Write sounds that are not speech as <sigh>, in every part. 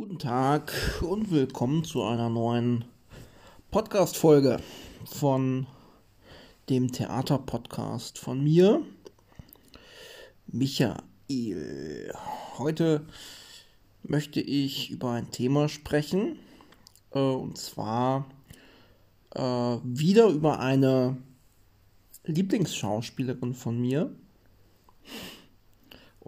Guten Tag und willkommen zu einer neuen Podcast-Folge von dem Theater-Podcast von mir, Michael. Heute möchte ich über ein Thema sprechen, äh, und zwar äh, wieder über eine Lieblingsschauspielerin von mir.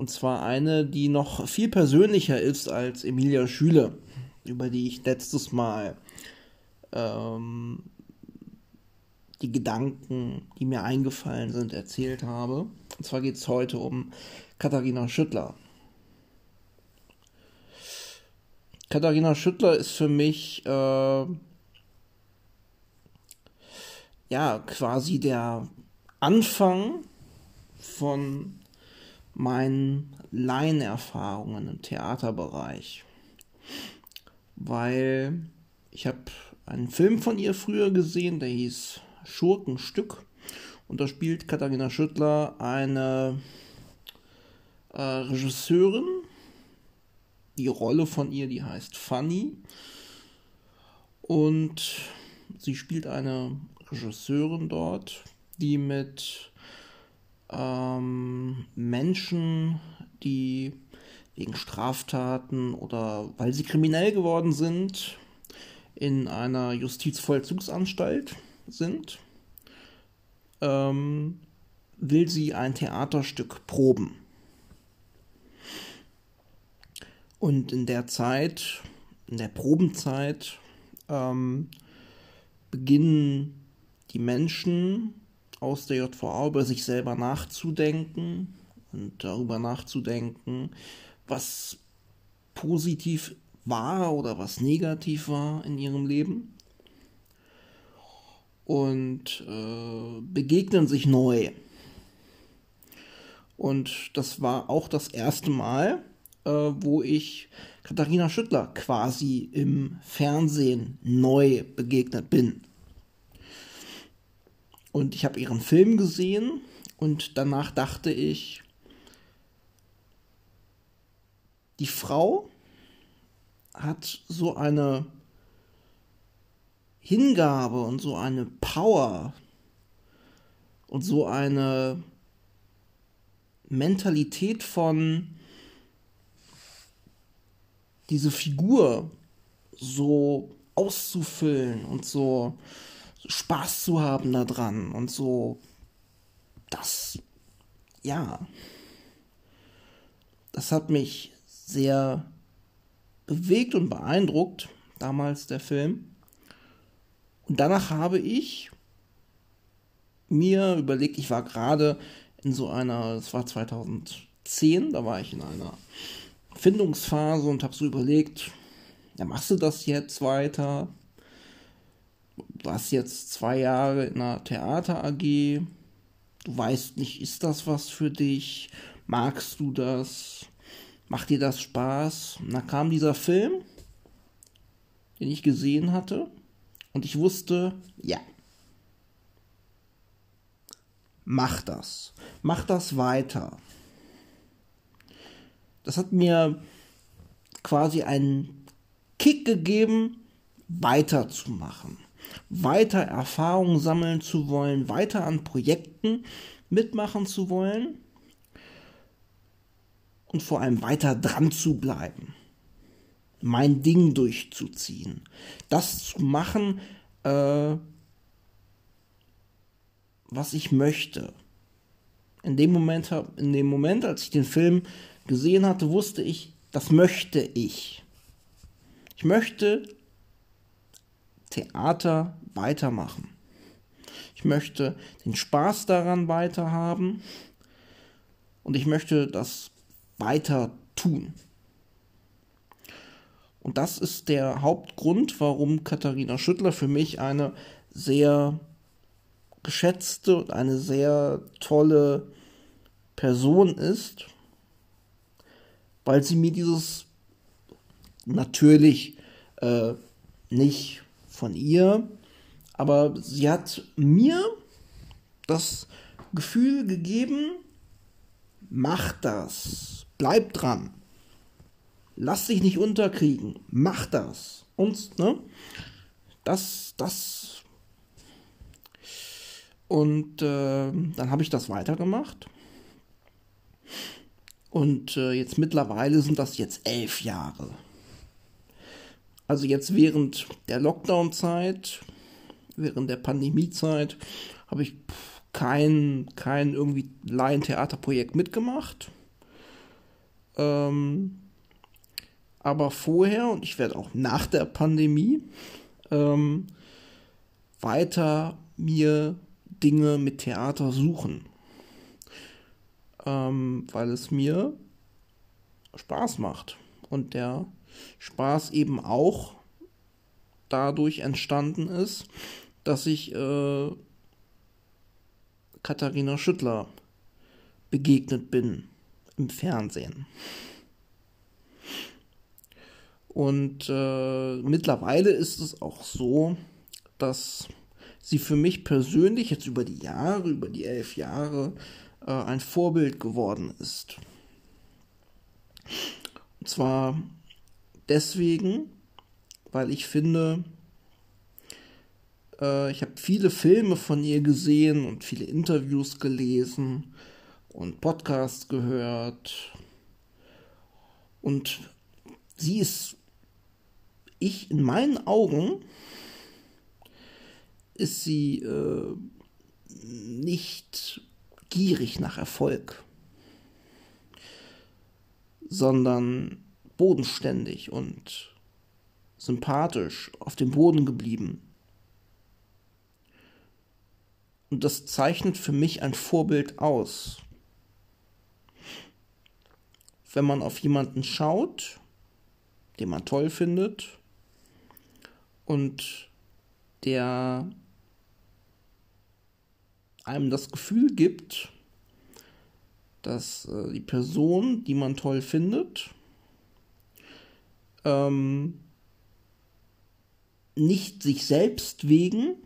Und zwar eine, die noch viel persönlicher ist als Emilia Schüle, über die ich letztes Mal ähm, die Gedanken, die mir eingefallen sind, erzählt habe. Und zwar geht es heute um Katharina Schüttler. Katharina Schüttler ist für mich äh, ja quasi der Anfang von meinen Laienerfahrungen im Theaterbereich. Weil ich habe einen Film von ihr früher gesehen, der hieß Schurkenstück. Und da spielt Katharina Schüttler eine äh, Regisseurin. Die Rolle von ihr, die heißt Fanny. Und sie spielt eine Regisseurin dort, die mit ähm, Menschen, die wegen Straftaten oder weil sie kriminell geworden sind, in einer Justizvollzugsanstalt sind, ähm, will sie ein Theaterstück proben. Und in der Zeit, in der Probenzeit, ähm, beginnen die Menschen aus der JVA über sich selber nachzudenken und darüber nachzudenken, was positiv war oder was negativ war in ihrem Leben und äh, begegnen sich neu. Und das war auch das erste Mal, äh, wo ich Katharina Schüttler quasi im Fernsehen neu begegnet bin. Und ich habe ihren Film gesehen und danach dachte ich, die Frau hat so eine Hingabe und so eine Power und so eine Mentalität von diese Figur so auszufüllen und so Spaß zu haben daran und so, das, ja, das hat mich sehr bewegt und beeindruckt, damals der Film. Und danach habe ich mir überlegt, ich war gerade in so einer, das war 2010, da war ich in einer Findungsphase und habe so überlegt, ja, machst du das jetzt weiter? Warst jetzt zwei Jahre in einer Theater AG, du weißt nicht, ist das was für dich? Magst du das? Macht dir das Spaß? Und dann kam dieser Film, den ich gesehen hatte, und ich wusste, ja, mach das. Mach das weiter. Das hat mir quasi einen Kick gegeben, weiterzumachen weiter Erfahrungen sammeln zu wollen, weiter an Projekten mitmachen zu wollen und vor allem weiter dran zu bleiben, mein Ding durchzuziehen, das zu machen, äh, was ich möchte. In dem Moment, in dem Moment, als ich den Film gesehen hatte, wusste ich, das möchte ich. Ich möchte Theater weitermachen. Ich möchte den Spaß daran weiterhaben und ich möchte das weiter tun. Und das ist der Hauptgrund, warum Katharina Schüttler für mich eine sehr geschätzte und eine sehr tolle Person ist, weil sie mir dieses natürlich äh, nicht von ihr, aber sie hat mir das Gefühl gegeben, mach das, bleib dran, lass dich nicht unterkriegen, mach das. Und, ne? Das, das. Und äh, dann habe ich das weitergemacht. Und äh, jetzt mittlerweile sind das jetzt elf Jahre. Also jetzt während der Lockdown-Zeit, während der Pandemie-Zeit, habe ich kein, kein irgendwie Laientheaterprojekt mitgemacht. Ähm, aber vorher, und ich werde auch nach der Pandemie, ähm, weiter mir Dinge mit Theater suchen. Ähm, weil es mir Spaß macht. Und der Spaß eben auch dadurch entstanden ist, dass ich äh, Katharina Schüttler begegnet bin im Fernsehen. Und äh, mittlerweile ist es auch so, dass sie für mich persönlich jetzt über die Jahre, über die elf Jahre, äh, ein Vorbild geworden ist. Und zwar deswegen, weil ich finde, äh, ich habe viele Filme von ihr gesehen und viele Interviews gelesen und Podcasts gehört. Und sie ist, ich in meinen Augen, ist sie äh, nicht gierig nach Erfolg, sondern bodenständig und sympathisch auf dem Boden geblieben. Und das zeichnet für mich ein Vorbild aus. Wenn man auf jemanden schaut, den man toll findet und der einem das Gefühl gibt, dass äh, die Person, die man toll findet, ähm, nicht sich selbst wegen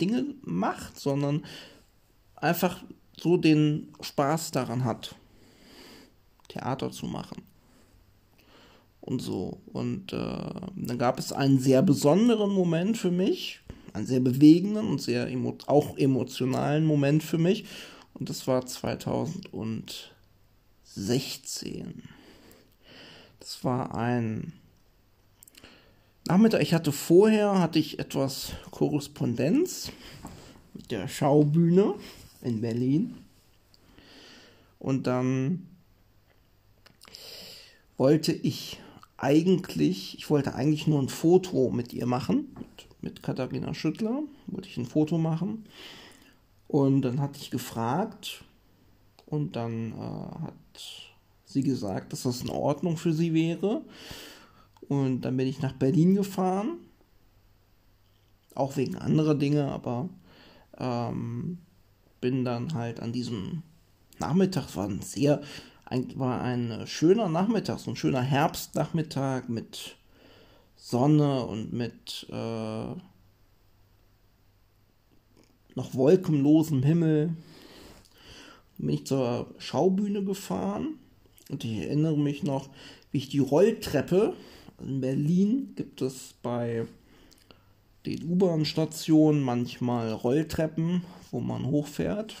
Dinge macht, sondern einfach so den Spaß daran hat, Theater zu machen. Und so. Und äh, dann gab es einen sehr besonderen Moment für mich, einen sehr bewegenden und sehr emo auch emotionalen Moment für mich. Und das war 2016. Das war ein Nachmittag. Ich hatte vorher hatte ich etwas Korrespondenz mit der Schaubühne in Berlin. Und dann wollte ich eigentlich, ich wollte eigentlich nur ein Foto mit ihr machen, mit, mit Katharina Schüttler, wollte ich ein Foto machen. Und dann hatte ich gefragt und dann äh, hat sie gesagt, dass das in Ordnung für sie wäre. Und dann bin ich nach Berlin gefahren. Auch wegen anderer Dinge, aber ähm, bin dann halt an diesem Nachmittag, war ein sehr, war ein schöner Nachmittag, so ein schöner Herbstnachmittag mit Sonne und mit äh, noch wolkenlosem Himmel. Bin ich zur Schaubühne gefahren und ich erinnere mich noch, wie ich die Rolltreppe, in Berlin gibt es bei den U-Bahn-Stationen manchmal Rolltreppen, wo man hochfährt.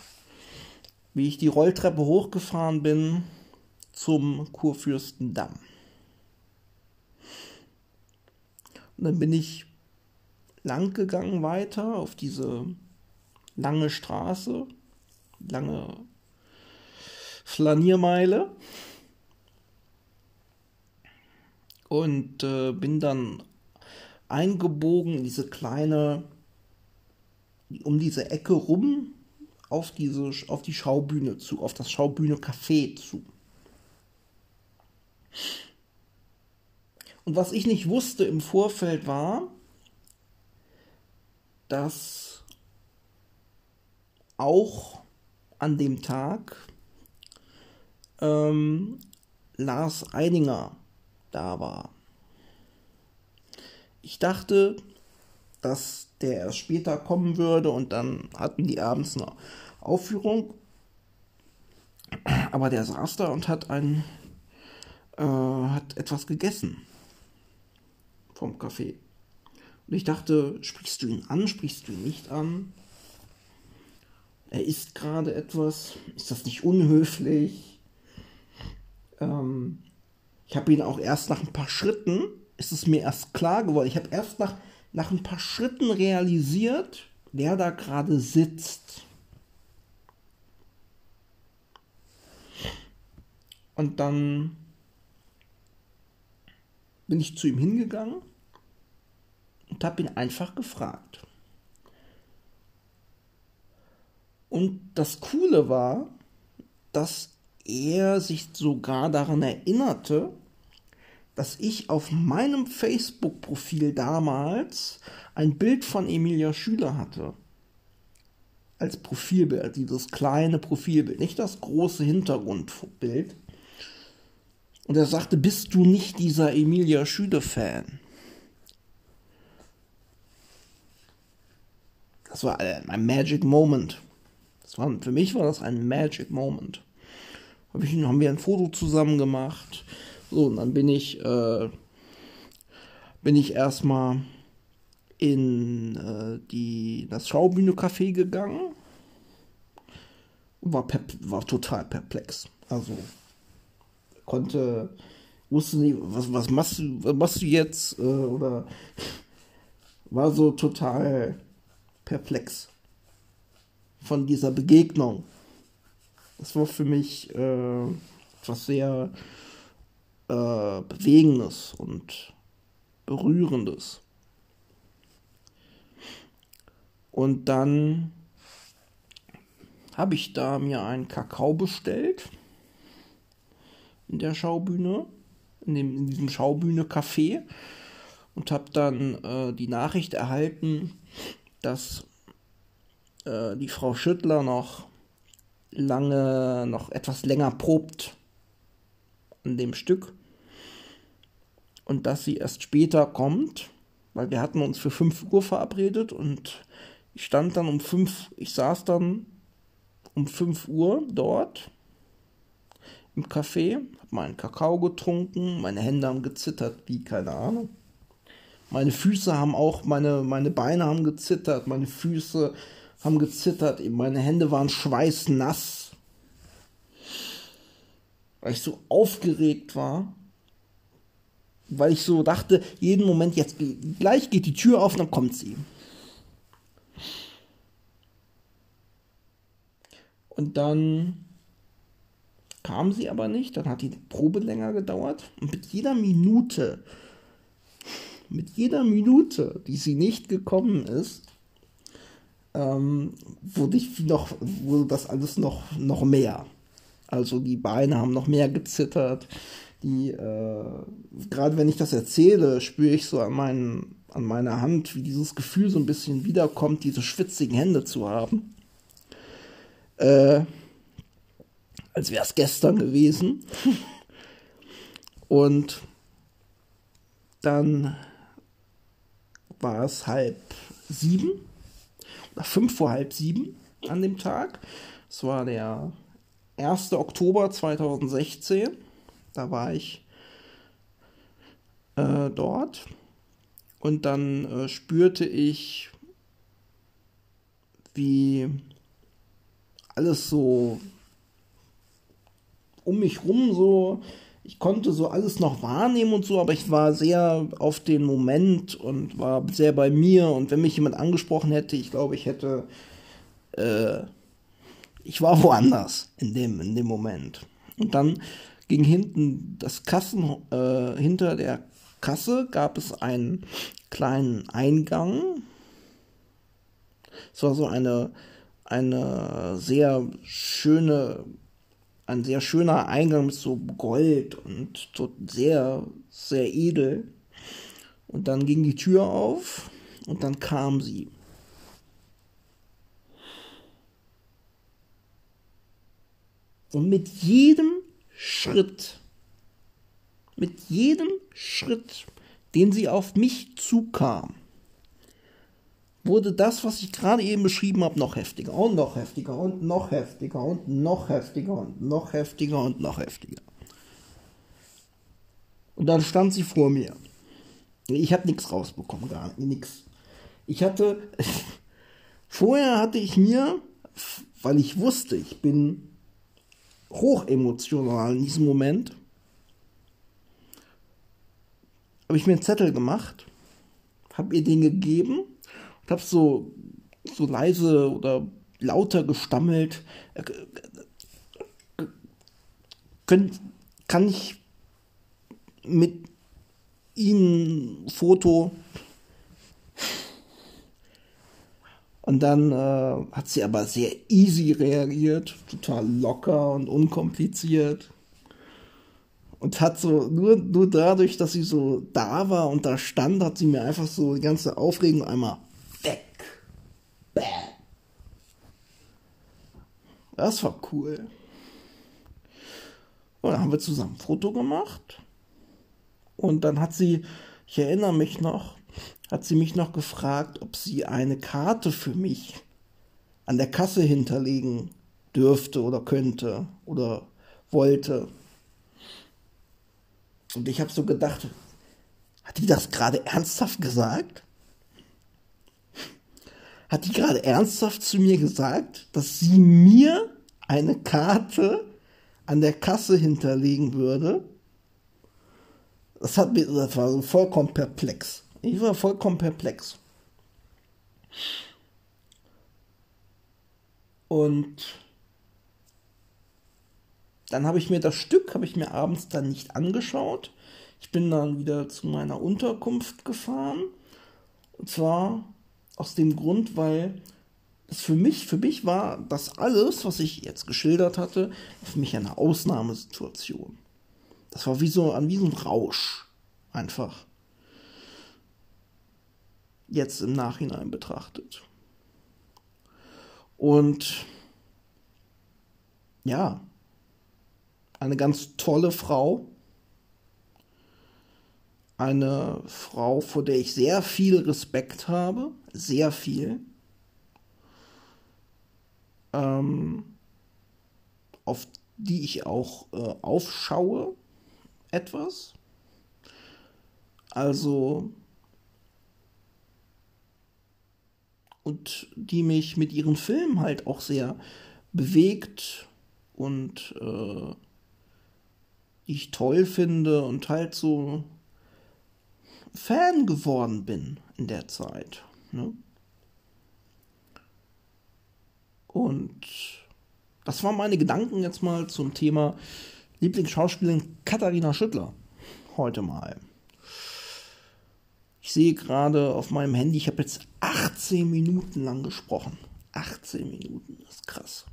Wie ich die Rolltreppe hochgefahren bin zum Kurfürstendamm. Und dann bin ich lang gegangen weiter auf diese lange Straße, lange Flaniermeile und äh, bin dann eingebogen in diese kleine, um diese Ecke rum auf diese, auf die Schaubühne zu, auf das Schaubühne Café zu. Und was ich nicht wusste im Vorfeld war, dass auch an dem Tag ähm, Lars Eidinger da war. Ich dachte, dass der erst später kommen würde und dann hatten die abends eine Aufführung. Aber der saß da und hat ein, äh, hat etwas gegessen vom Café. Und ich dachte, sprichst du ihn an, sprichst du ihn nicht an? Er isst gerade etwas, ist das nicht unhöflich? Ähm, ich habe ihn auch erst nach ein paar Schritten, ist es mir erst klar geworden, ich habe erst nach, nach ein paar Schritten realisiert, wer da gerade sitzt. Und dann bin ich zu ihm hingegangen und habe ihn einfach gefragt. Und das Coole war, dass er sich sogar daran erinnerte, dass ich auf meinem Facebook-Profil damals ein Bild von Emilia Schüler hatte. Als Profilbild, dieses kleine Profilbild, nicht das große Hintergrundbild. Und er sagte, bist du nicht dieser Emilia Schüler-Fan? Das war ein Magic Moment. Das war, für mich war das ein Magic Moment. Hab ich, haben wir ein Foto zusammen gemacht. So, und dann bin ich, äh, bin ich erstmal in äh, die, das Schaubühne-Café gegangen und war, war total perplex. Also konnte, wusste nicht, was, was, machst, du, was machst du jetzt? Äh, oder war so total perplex von dieser Begegnung. Das war für mich äh, etwas sehr äh, Bewegendes und Berührendes. Und dann habe ich da mir einen Kakao bestellt in der Schaubühne, in, dem, in diesem Schaubühne-Café und habe dann äh, die Nachricht erhalten, dass äh, die Frau Schüttler noch lange, noch etwas länger probt an dem Stück und dass sie erst später kommt, weil wir hatten uns für 5 Uhr verabredet und ich stand dann um 5, ich saß dann um 5 Uhr dort im Café, hab meinen Kakao getrunken, meine Hände haben gezittert, wie keine Ahnung. Meine Füße haben auch, meine, meine Beine haben gezittert, meine Füße haben gezittert, meine Hände waren schweißnass, weil ich so aufgeregt war, weil ich so dachte, jeden Moment jetzt gleich geht die Tür auf, dann kommt sie. Und dann kam sie aber nicht, dann hat die Probe länger gedauert und mit jeder Minute, mit jeder Minute, die sie nicht gekommen ist, ähm, wurde ich noch, wurde das alles noch, noch mehr. Also die Beine haben noch mehr gezittert. Die, äh, gerade wenn ich das erzähle, spüre ich so an, meinen, an meiner Hand, wie dieses Gefühl so ein bisschen wiederkommt, diese schwitzigen Hände zu haben. Äh, als wäre es gestern gewesen. <laughs> Und dann war es halb sieben fünf vor halb sieben an dem Tag. Es war der 1. Oktober 2016. Da war ich äh, dort. Und dann äh, spürte ich, wie alles so um mich rum so ich konnte so alles noch wahrnehmen und so, aber ich war sehr auf den Moment und war sehr bei mir. Und wenn mich jemand angesprochen hätte, ich glaube, ich hätte, äh, ich war woanders in dem, in dem Moment. Und dann ging hinten das Kassen, äh, hinter der Kasse gab es einen kleinen Eingang. Es war so eine, eine sehr schöne ein sehr schöner Eingang mit so Gold und so sehr, sehr edel. Und dann ging die Tür auf und dann kam sie. Und mit jedem Schritt, mit jedem Schritt, den sie auf mich zukam, wurde das, was ich gerade eben beschrieben habe, noch heftiger und noch heftiger und noch heftiger und noch heftiger und noch heftiger und noch heftiger. Und dann stand sie vor mir. Ich habe nichts rausbekommen, gar nichts. Ich hatte, <laughs> vorher hatte ich mir, weil ich wusste, ich bin hochemotional in diesem Moment, habe ich mir einen Zettel gemacht, habe ihr den gegeben und habe so, so leise oder lauter gestammelt. Äh, Könnt, kann ich mit Ihnen Foto? Und dann äh, hat sie aber sehr easy reagiert, total locker und unkompliziert. Und hat so, nur, nur dadurch, dass sie so da war und da stand, hat sie mir einfach so die ganze Aufregung einmal weg. Bäh. Das war cool. Und dann haben wir zusammen ein Foto gemacht. Und dann hat sie, ich erinnere mich noch, hat sie mich noch gefragt, ob sie eine Karte für mich an der Kasse hinterlegen dürfte oder könnte oder wollte. Und ich habe so gedacht, hat die das gerade ernsthaft gesagt? Hat die gerade ernsthaft zu mir gesagt, dass sie mir eine Karte an der Kasse hinterlegen würde. Das hat mir, das war so vollkommen perplex. Ich war vollkommen perplex. Und dann habe ich mir das Stück, habe ich mir abends dann nicht angeschaut. Ich bin dann wieder zu meiner Unterkunft gefahren. Und zwar aus dem Grund, weil für mich, für mich war das alles, was ich jetzt geschildert hatte, für mich eine Ausnahmesituation. Das war wie so wie so ein Rausch. Einfach. Jetzt im Nachhinein betrachtet. Und ja, eine ganz tolle Frau. Eine Frau, vor der ich sehr viel Respekt habe. Sehr viel ähm, auf die ich auch äh, aufschaue, etwas. Also, und die mich mit ihren Filmen halt auch sehr bewegt und äh, ich toll finde und halt so Fan geworden bin in der Zeit. Ne? Und das waren meine Gedanken jetzt mal zum Thema Lieblingsschauspielerin Katharina Schüttler. Heute mal. Ich sehe gerade auf meinem Handy, ich habe jetzt 18 Minuten lang gesprochen. 18 Minuten, das ist krass.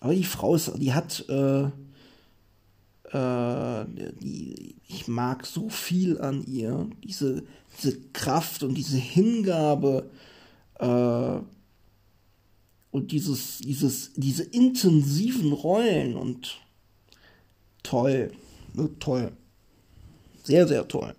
Aber die Frau ist, die hat, äh, äh, die, ich mag so viel an ihr. Diese, diese Kraft und diese Hingabe äh, und dieses, dieses, diese intensiven Rollen und toll, ne, toll, sehr, sehr toll.